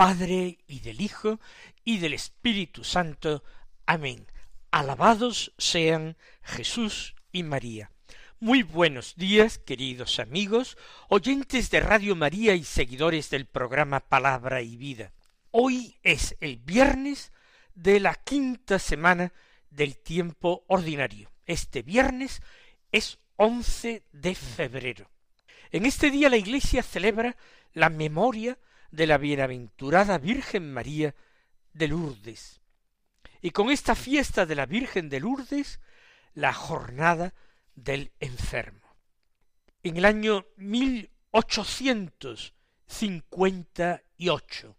Padre y del Hijo y del Espíritu Santo. Amén. Alabados sean Jesús y María. Muy buenos días, queridos amigos, oyentes de Radio María y seguidores del programa Palabra y Vida. Hoy es el viernes de la quinta semana del tiempo ordinario. Este viernes es once de febrero. En este día la Iglesia celebra la memoria de la bienaventurada Virgen María de Lourdes. Y con esta fiesta de la Virgen de Lourdes, la jornada del enfermo. En el año mil ochocientos cincuenta y ocho,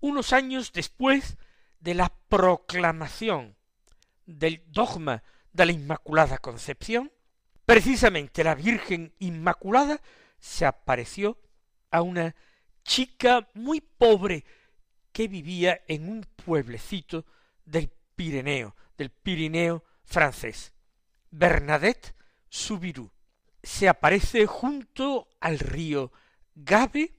unos años después de la proclamación del dogma de la Inmaculada Concepción, precisamente la Virgen Inmaculada se apareció a una chica muy pobre que vivía en un pueblecito del Pirineo, del Pirineo francés. Bernadette Soubirous se aparece junto al río Gabe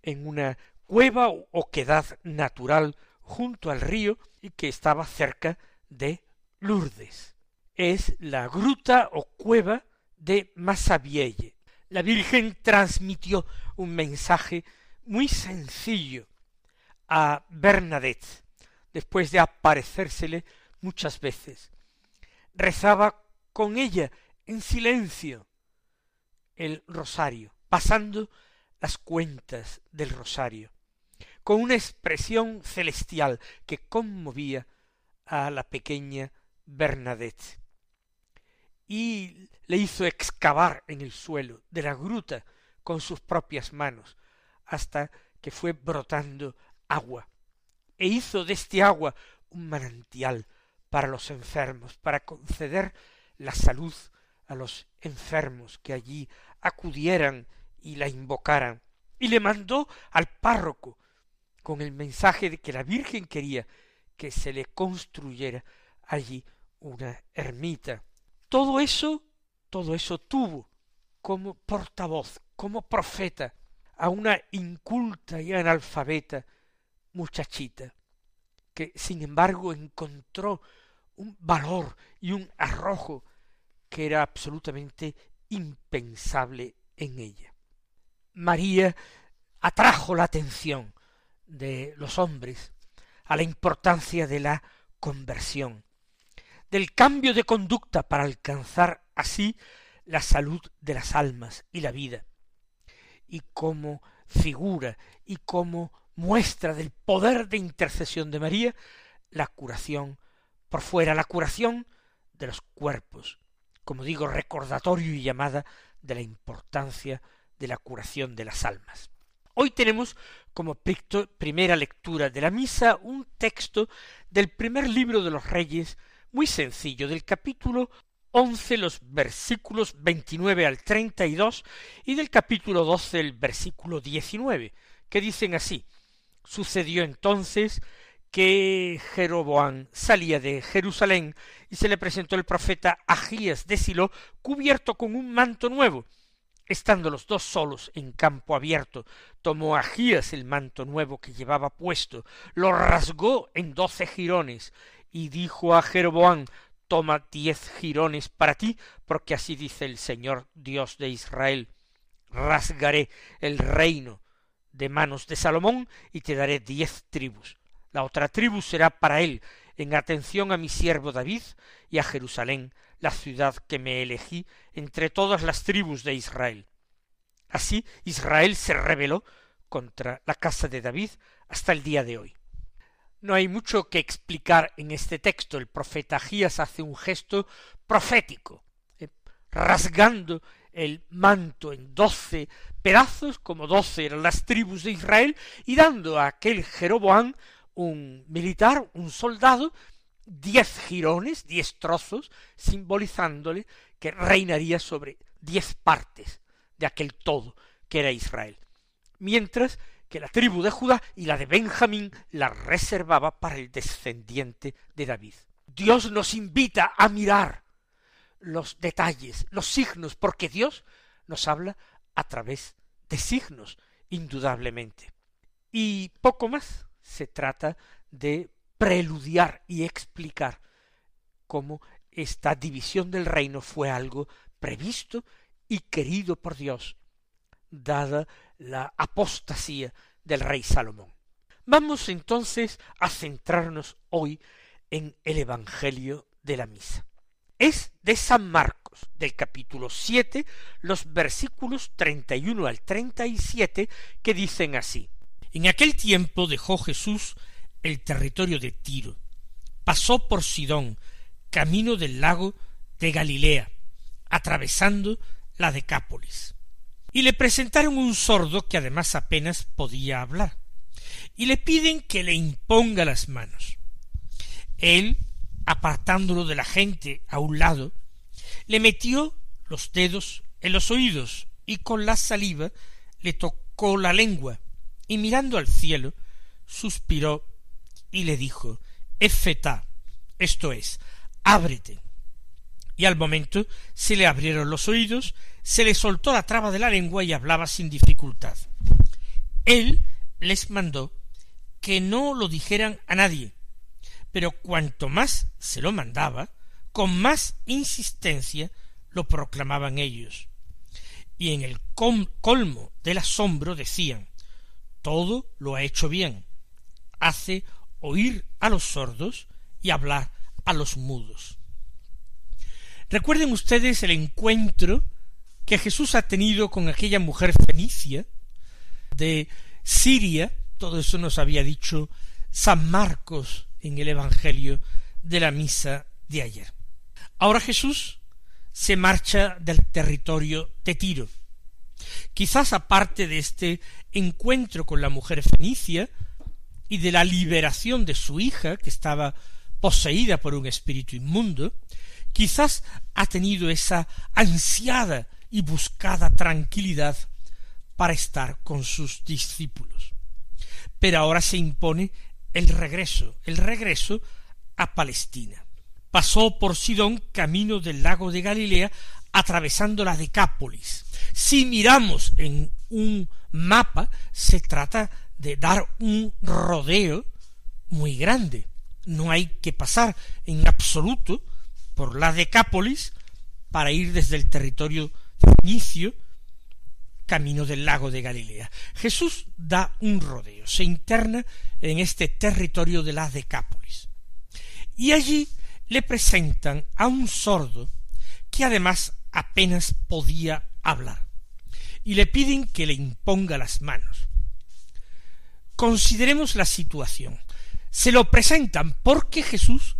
en una cueva o oquedad natural junto al río y que estaba cerca de Lourdes. Es la gruta o cueva de Massabielle. La Virgen transmitió un mensaje muy sencillo a Bernadette, después de aparecérsele muchas veces. Rezaba con ella en silencio el rosario, pasando las cuentas del rosario, con una expresión celestial que conmovía a la pequeña Bernadette. Y le hizo excavar en el suelo de la gruta con sus propias manos, hasta que fue brotando agua, e hizo de este agua un manantial para los enfermos, para conceder la salud a los enfermos que allí acudieran y la invocaran, y le mandó al párroco con el mensaje de que la Virgen quería que se le construyera allí una ermita. Todo eso, todo eso tuvo como portavoz, como profeta, a una inculta y analfabeta muchachita, que sin embargo encontró un valor y un arrojo que era absolutamente impensable en ella. María atrajo la atención de los hombres a la importancia de la conversión, del cambio de conducta para alcanzar así la salud de las almas y la vida, y como figura y como muestra del poder de intercesión de María, la curación por fuera, la curación de los cuerpos, como digo, recordatorio y llamada de la importancia de la curación de las almas. Hoy tenemos como primera lectura de la misa un texto del primer libro de los Reyes, muy sencillo, del capítulo once los versículos veintinueve al treinta y dos y del capítulo doce el versículo diecinueve, que dicen así Sucedió entonces que Jeroboam salía de Jerusalén y se le presentó el profeta Agías de Silo cubierto con un manto nuevo. Estando los dos solos en campo abierto, tomó Agías el manto nuevo que llevaba puesto, lo rasgó en doce jirones y dijo a Jeroboam toma diez jirones para ti, porque así dice el Señor Dios de Israel, rasgaré el reino de manos de Salomón y te daré diez tribus. La otra tribu será para él, en atención a mi siervo David y a Jerusalén, la ciudad que me elegí entre todas las tribus de Israel. Así Israel se rebeló contra la casa de David hasta el día de hoy. No hay mucho que explicar en este texto. El profeta Agías hace un gesto profético, eh, rasgando el manto en doce pedazos, como doce eran las tribus de Israel, y dando a aquel Jeroboam, un militar, un soldado, diez jirones, diez trozos, simbolizándole que reinaría sobre diez partes de aquel todo que era Israel. Mientras que la tribu de Judá y la de Benjamín la reservaba para el descendiente de David. Dios nos invita a mirar los detalles, los signos, porque Dios nos habla a través de signos, indudablemente. Y poco más se trata de preludiar y explicar cómo esta división del reino fue algo previsto y querido por Dios, dada la apostasía del rey Salomón. Vamos entonces a centrarnos hoy en el Evangelio de la Misa. Es de San Marcos, del capítulo siete, los versículos treinta y uno al treinta y siete, que dicen así. En aquel tiempo dejó Jesús el territorio de Tiro, pasó por Sidón, camino del lago de Galilea, atravesando la Decápolis. Y le presentaron un sordo que además apenas podía hablar, y le piden que le imponga las manos. Él, apartándolo de la gente a un lado, le metió los dedos en los oídos y con la saliva le tocó la lengua y mirando al cielo suspiró y le dijo Efetá, esto es, ábrete. Y al momento se le abrieron los oídos, se le soltó la traba de la lengua y hablaba sin dificultad. Él les mandó que no lo dijeran a nadie, pero cuanto más se lo mandaba, con más insistencia lo proclamaban ellos. Y en el colmo del asombro decían todo lo ha hecho bien. Hace oír a los sordos y hablar a los mudos. Recuerden ustedes el encuentro que Jesús ha tenido con aquella mujer fenicia de Siria, todo eso nos había dicho San Marcos en el Evangelio de la misa de ayer. Ahora Jesús se marcha del territorio de Tiro. Quizás aparte de este encuentro con la mujer fenicia y de la liberación de su hija, que estaba poseída por un espíritu inmundo, quizás ha tenido esa ansiada y buscada tranquilidad para estar con sus discípulos. Pero ahora se impone el regreso, el regreso a Palestina. Pasó por Sidón camino del lago de Galilea, atravesando la Decápolis. Si miramos en un mapa, se trata de dar un rodeo muy grande. No hay que pasar en absoluto por la Decápolis para ir desde el territorio fenicio camino del lago de Galilea. Jesús da un rodeo, se interna en este territorio de la Decápolis. Y allí le presentan a un sordo que además apenas podía hablar, y le piden que le imponga las manos. Consideremos la situación. Se lo presentan porque Jesús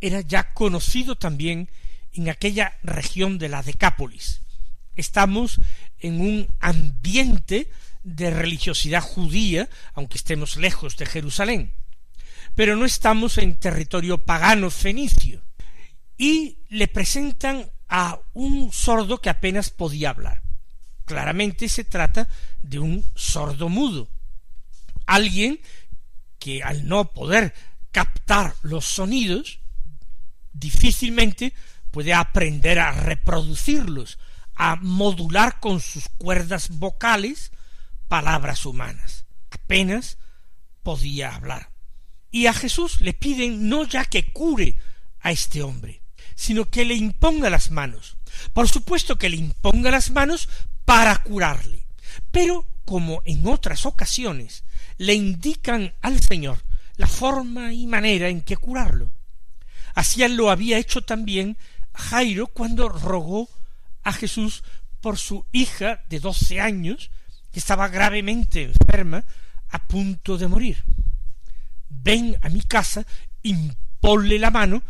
era ya conocido también en aquella región de la Decápolis. Estamos en un ambiente de religiosidad judía, aunque estemos lejos de Jerusalén, pero no estamos en territorio pagano fenicio. Y le presentan a un sordo que apenas podía hablar. Claramente se trata de un sordo mudo, alguien que al no poder captar los sonidos, difícilmente puede aprender a reproducirlos, a modular con sus cuerdas vocales palabras humanas. Apenas podía hablar. Y a Jesús le piden no ya que cure a este hombre, sino que le imponga las manos. Por supuesto que le imponga las manos para curarle. Pero, como en otras ocasiones, le indican al Señor la forma y manera en que curarlo. Así lo había hecho también Jairo cuando rogó a Jesús por su hija de doce años, que estaba gravemente enferma, a punto de morir. Ven a mi casa, imponle la mano,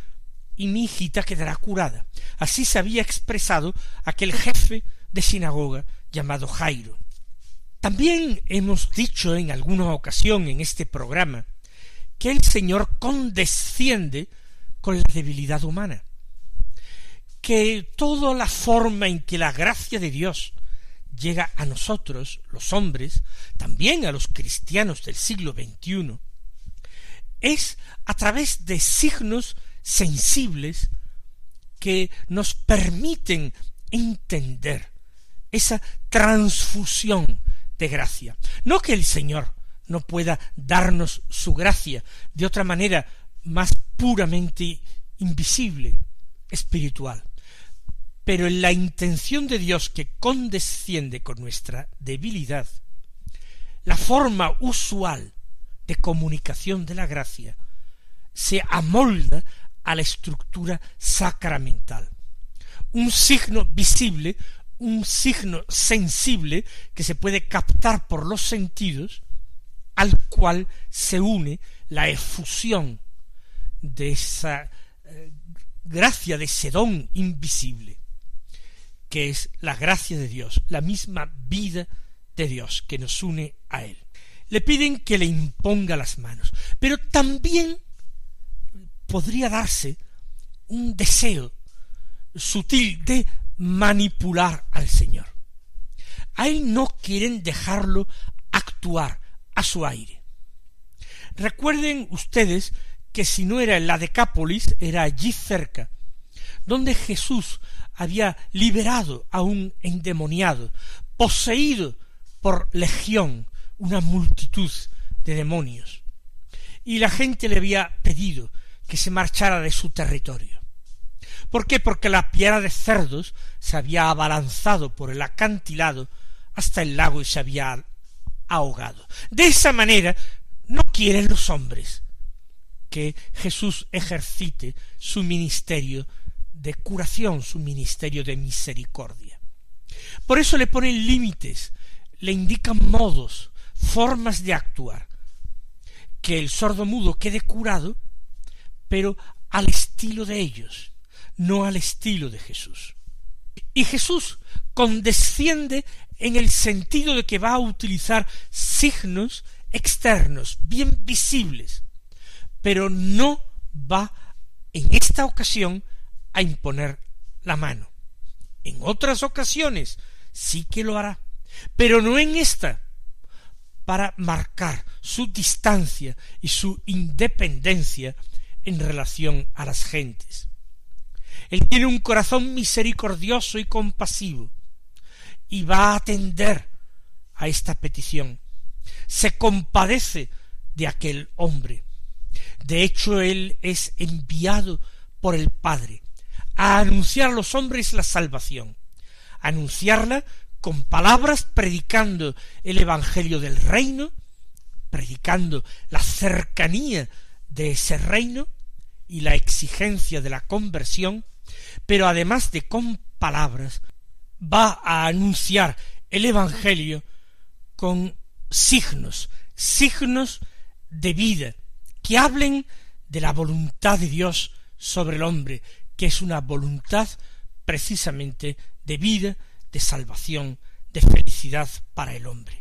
y mi hijita quedará curada. Así se había expresado aquel jefe de sinagoga llamado Jairo. También hemos dicho en alguna ocasión en este programa que el Señor condesciende con la debilidad humana, que toda la forma en que la gracia de Dios llega a nosotros, los hombres, también a los cristianos del siglo XXI, es a través de signos sensibles que nos permiten entender esa transfusión de gracia. No que el Señor no pueda darnos su gracia de otra manera más puramente invisible, espiritual. Pero en la intención de Dios que condesciende con nuestra debilidad, la forma usual de comunicación de la gracia se amolda a la estructura sacramental. Un signo visible, un signo sensible que se puede captar por los sentidos, al cual se une la efusión de esa eh, gracia de ese don invisible, que es la gracia de Dios, la misma vida de Dios que nos une a Él. Le piden que le imponga las manos, pero también podría darse un deseo sutil de manipular al Señor. A él no quieren dejarlo actuar a su aire. Recuerden ustedes que si no era en la Decápolis, era allí cerca, donde Jesús había liberado a un endemoniado, poseído por legión, una multitud de demonios. Y la gente le había pedido que se marchara de su territorio. ¿Por qué? Porque la piedra de cerdos se había abalanzado por el acantilado hasta el lago y se había ahogado. De esa manera no quieren los hombres que Jesús ejercite su ministerio de curación, su ministerio de misericordia. Por eso le ponen límites, le indican modos, formas de actuar. Que el sordo mudo quede curado, pero al estilo de ellos, no al estilo de Jesús. Y Jesús condesciende en el sentido de que va a utilizar signos externos, bien visibles, pero no va en esta ocasión a imponer la mano. En otras ocasiones sí que lo hará, pero no en esta, para marcar su distancia y su independencia en relación a las gentes. Él tiene un corazón misericordioso y compasivo y va a atender a esta petición. Se compadece de aquel hombre. De hecho, él es enviado por el Padre a anunciar a los hombres la salvación, anunciarla con palabras, predicando el Evangelio del reino, predicando la cercanía de ese reino y la exigencia de la conversión, pero además de con palabras, va a anunciar el Evangelio con signos, signos de vida, que hablen de la voluntad de Dios sobre el hombre, que es una voluntad precisamente de vida, de salvación, de felicidad para el hombre.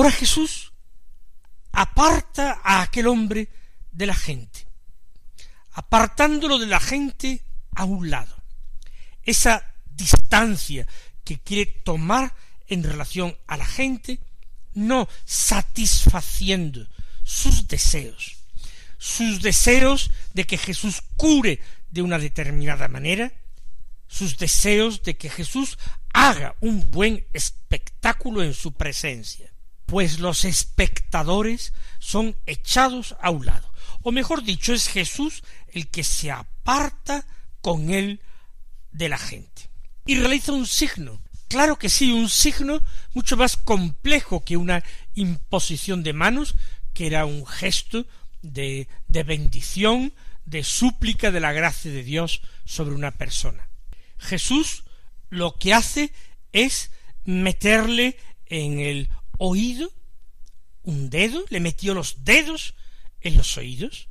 Ahora Jesús aparta a aquel hombre de la gente, apartándolo de la gente a un lado. Esa distancia que quiere tomar en relación a la gente, no satisfaciendo sus deseos, sus deseos de que Jesús cure de una determinada manera, sus deseos de que Jesús haga un buen espectáculo en su presencia pues los espectadores son echados a un lado. O mejor dicho, es Jesús el que se aparta con él de la gente. Y realiza un signo, Claro que sí, un signo mucho más complejo que una imposición de manos, que era un gesto de, de bendición, de súplica de la gracia de Dios sobre una persona. Jesús lo que hace es meterle en el oído un dedo, le metió los dedos en los oídos,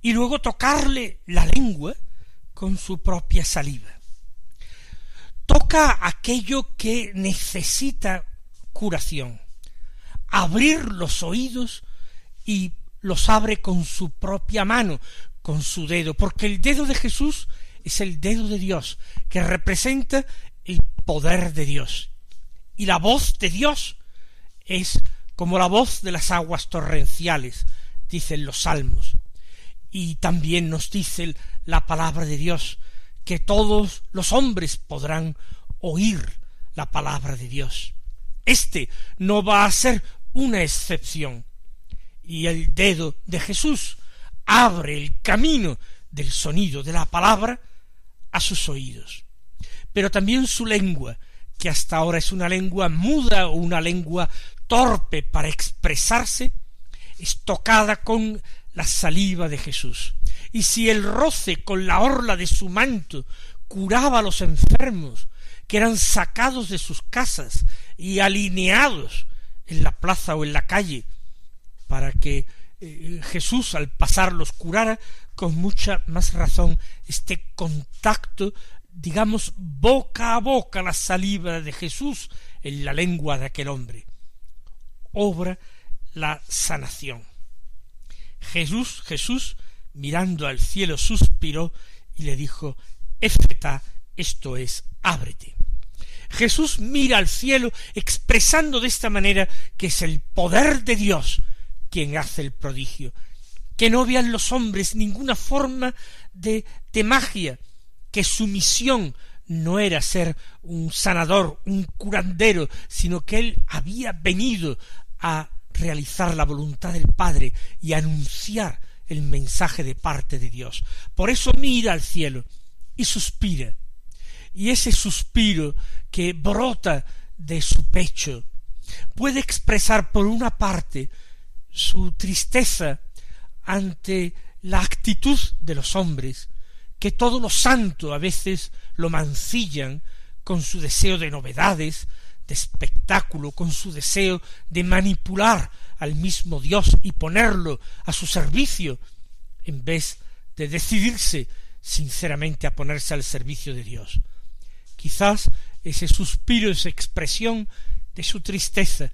y luego tocarle la lengua con su propia saliva. Toca aquello que necesita curación, abrir los oídos y los abre con su propia mano, con su dedo, porque el dedo de Jesús es el dedo de Dios, que representa el poder de Dios. Y la voz de Dios es como la voz de las aguas torrenciales, dicen los salmos. Y también nos dice la palabra de Dios, que todos los hombres podrán oír la palabra de Dios. Este no va a ser una excepción. Y el dedo de Jesús abre el camino del sonido de la palabra a sus oídos. Pero también su lengua, que hasta ahora es una lengua muda o una lengua torpe para expresarse, es tocada con la saliva de Jesús. Y si el roce con la orla de su manto curaba a los enfermos, que eran sacados de sus casas y alineados en la plaza o en la calle, para que eh, Jesús al pasar los curara, con mucha más razón este contacto, digamos, boca a boca la saliva de Jesús en la lengua de aquel hombre obra la sanación. Jesús, Jesús, mirando al cielo, suspiró y le dijo, Éfeta, esto es, ábrete. Jesús mira al cielo expresando de esta manera que es el poder de Dios quien hace el prodigio, que no vean los hombres ninguna forma de, de magia, que su misión no era ser un sanador, un curandero, sino que él había venido a realizar la voluntad del Padre y anunciar el mensaje de parte de Dios. Por eso mira al cielo y suspira. Y ese suspiro que brota de su pecho puede expresar por una parte su tristeza ante la actitud de los hombres, que todo lo santo a veces lo mancillan con su deseo de novedades, de espectáculo, con su deseo de manipular al mismo Dios y ponerlo a su servicio, en vez de decidirse sinceramente a ponerse al servicio de Dios. Quizás ese suspiro es expresión de su tristeza,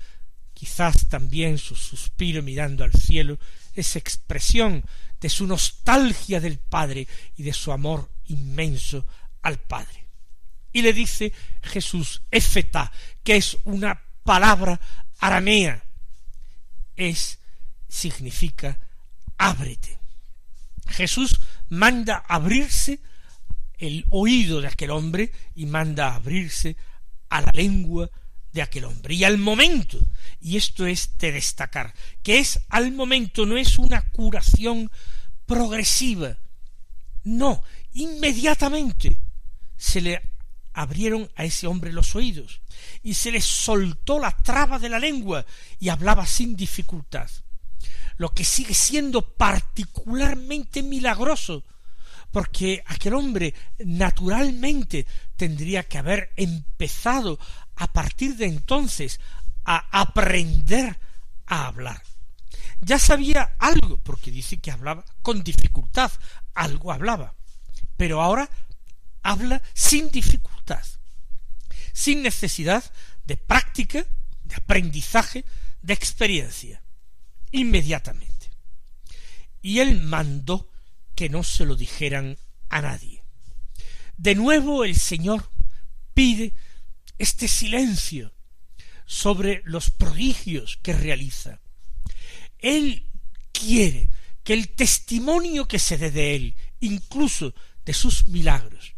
quizás también su suspiro mirando al cielo es expresión de su nostalgia del Padre y de su amor inmenso al Padre. Y le dice Jesús, Efeta, que es una palabra aramea, es, significa, ábrete. Jesús manda abrirse el oído de aquel hombre y manda abrirse a la lengua de aquel hombre. Y al momento, y esto es de destacar, que es al momento, no es una curación progresiva, no, inmediatamente se le abrieron a ese hombre los oídos, y se le soltó la traba de la lengua, y hablaba sin dificultad. Lo que sigue siendo particularmente milagroso, porque aquel hombre naturalmente tendría que haber empezado a partir de entonces a aprender a hablar. Ya sabía algo, porque dice que hablaba con dificultad, algo hablaba, pero ahora habla sin dificultad, sin necesidad de práctica, de aprendizaje, de experiencia, inmediatamente. Y él mandó que no se lo dijeran a nadie. De nuevo el Señor pide este silencio sobre los prodigios que realiza. Él quiere que el testimonio que se dé de él, incluso de sus milagros,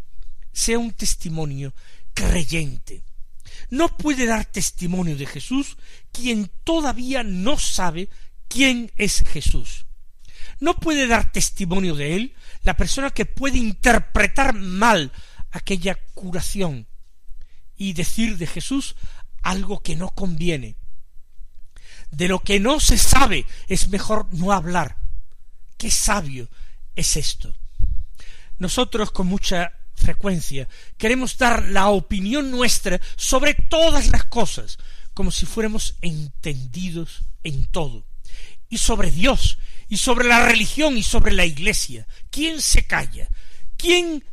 sea un testimonio creyente. No puede dar testimonio de Jesús quien todavía no sabe quién es Jesús. No puede dar testimonio de él la persona que puede interpretar mal aquella curación y decir de Jesús algo que no conviene. De lo que no se sabe es mejor no hablar. Qué sabio es esto. Nosotros con mucha frecuencia queremos dar la opinión nuestra sobre todas las cosas, como si fuéramos entendidos en todo. Y sobre Dios, y sobre la religión, y sobre la Iglesia. ¿Quién se calla? ¿Quién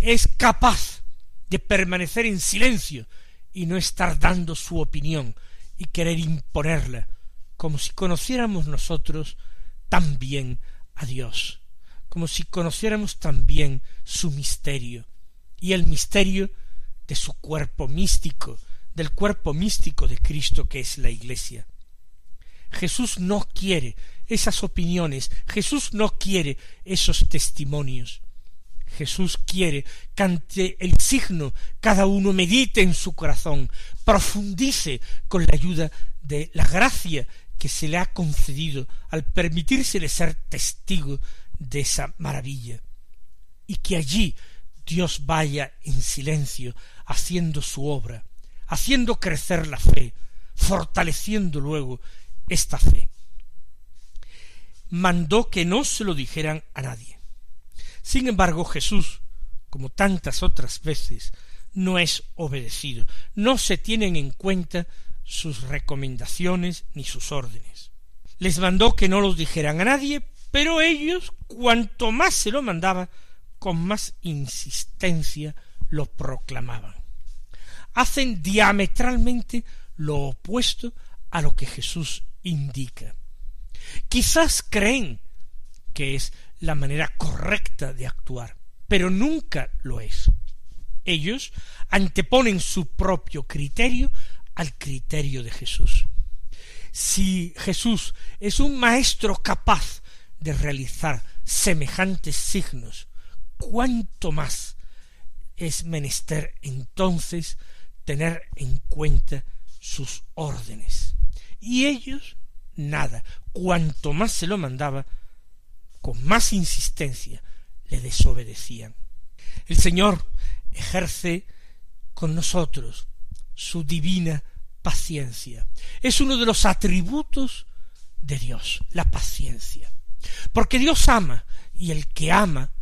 es capaz de permanecer en silencio y no estar dando su opinión y querer imponerla, como si conociéramos nosotros también a Dios, como si conociéramos también su misterio y el misterio de su cuerpo místico, del cuerpo místico de Cristo que es la Iglesia. Jesús no quiere esas opiniones, Jesús no quiere esos testimonios. Jesús quiere que ante el signo cada uno medite en su corazón, profundice con la ayuda de la gracia que se le ha concedido al permitírsele ser testigo de esa maravilla, y que allí Dios vaya en silencio haciendo su obra, haciendo crecer la fe, fortaleciendo luego esta fe. Mandó que no se lo dijeran a nadie. Sin embargo, Jesús, como tantas otras veces, no es obedecido, no se tienen en cuenta sus recomendaciones ni sus órdenes. Les mandó que no los dijeran a nadie, pero ellos, cuanto más se lo mandaba, con más insistencia lo proclamaban. Hacen diametralmente lo opuesto a lo que Jesús indica. Quizás creen que es la manera correcta de actuar, pero nunca lo es. Ellos anteponen su propio criterio al criterio de Jesús. Si Jesús es un maestro capaz de realizar semejantes signos, cuánto más es menester entonces tener en cuenta sus órdenes. Y ellos nada, cuanto más se lo mandaba, con más insistencia le desobedecían. El Señor ejerce con nosotros su divina paciencia. Es uno de los atributos de Dios, la paciencia. Porque Dios ama, y el que ama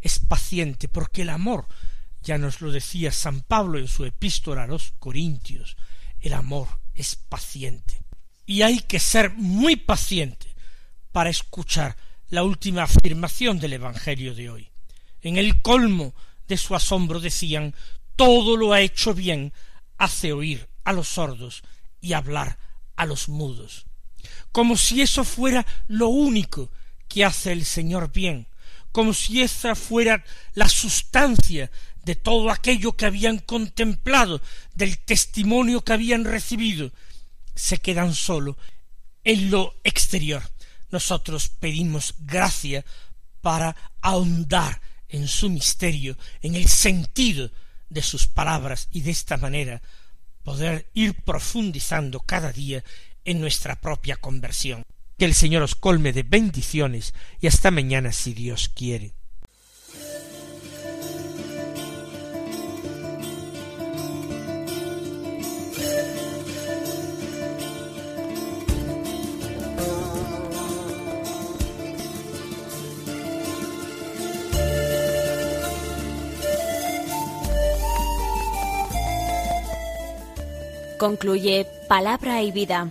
es paciente, porque el amor, ya nos lo decía San Pablo en su epístola a los Corintios, el amor es paciente. Y hay que ser muy paciente para escuchar la última afirmación del Evangelio de hoy. En el colmo de su asombro decían todo lo ha hecho bien, hace oír a los sordos y hablar a los mudos. Como si eso fuera lo único que hace el Señor bien, como si esa fuera la sustancia de todo aquello que habían contemplado, del testimonio que habían recibido, se quedan solo en lo exterior, nosotros pedimos gracia para ahondar en su misterio, en el sentido de sus palabras y de esta manera poder ir profundizando cada día en nuestra propia conversión. Que el Señor os colme de bendiciones y hasta mañana si Dios quiere. Concluye Palabra y Vida,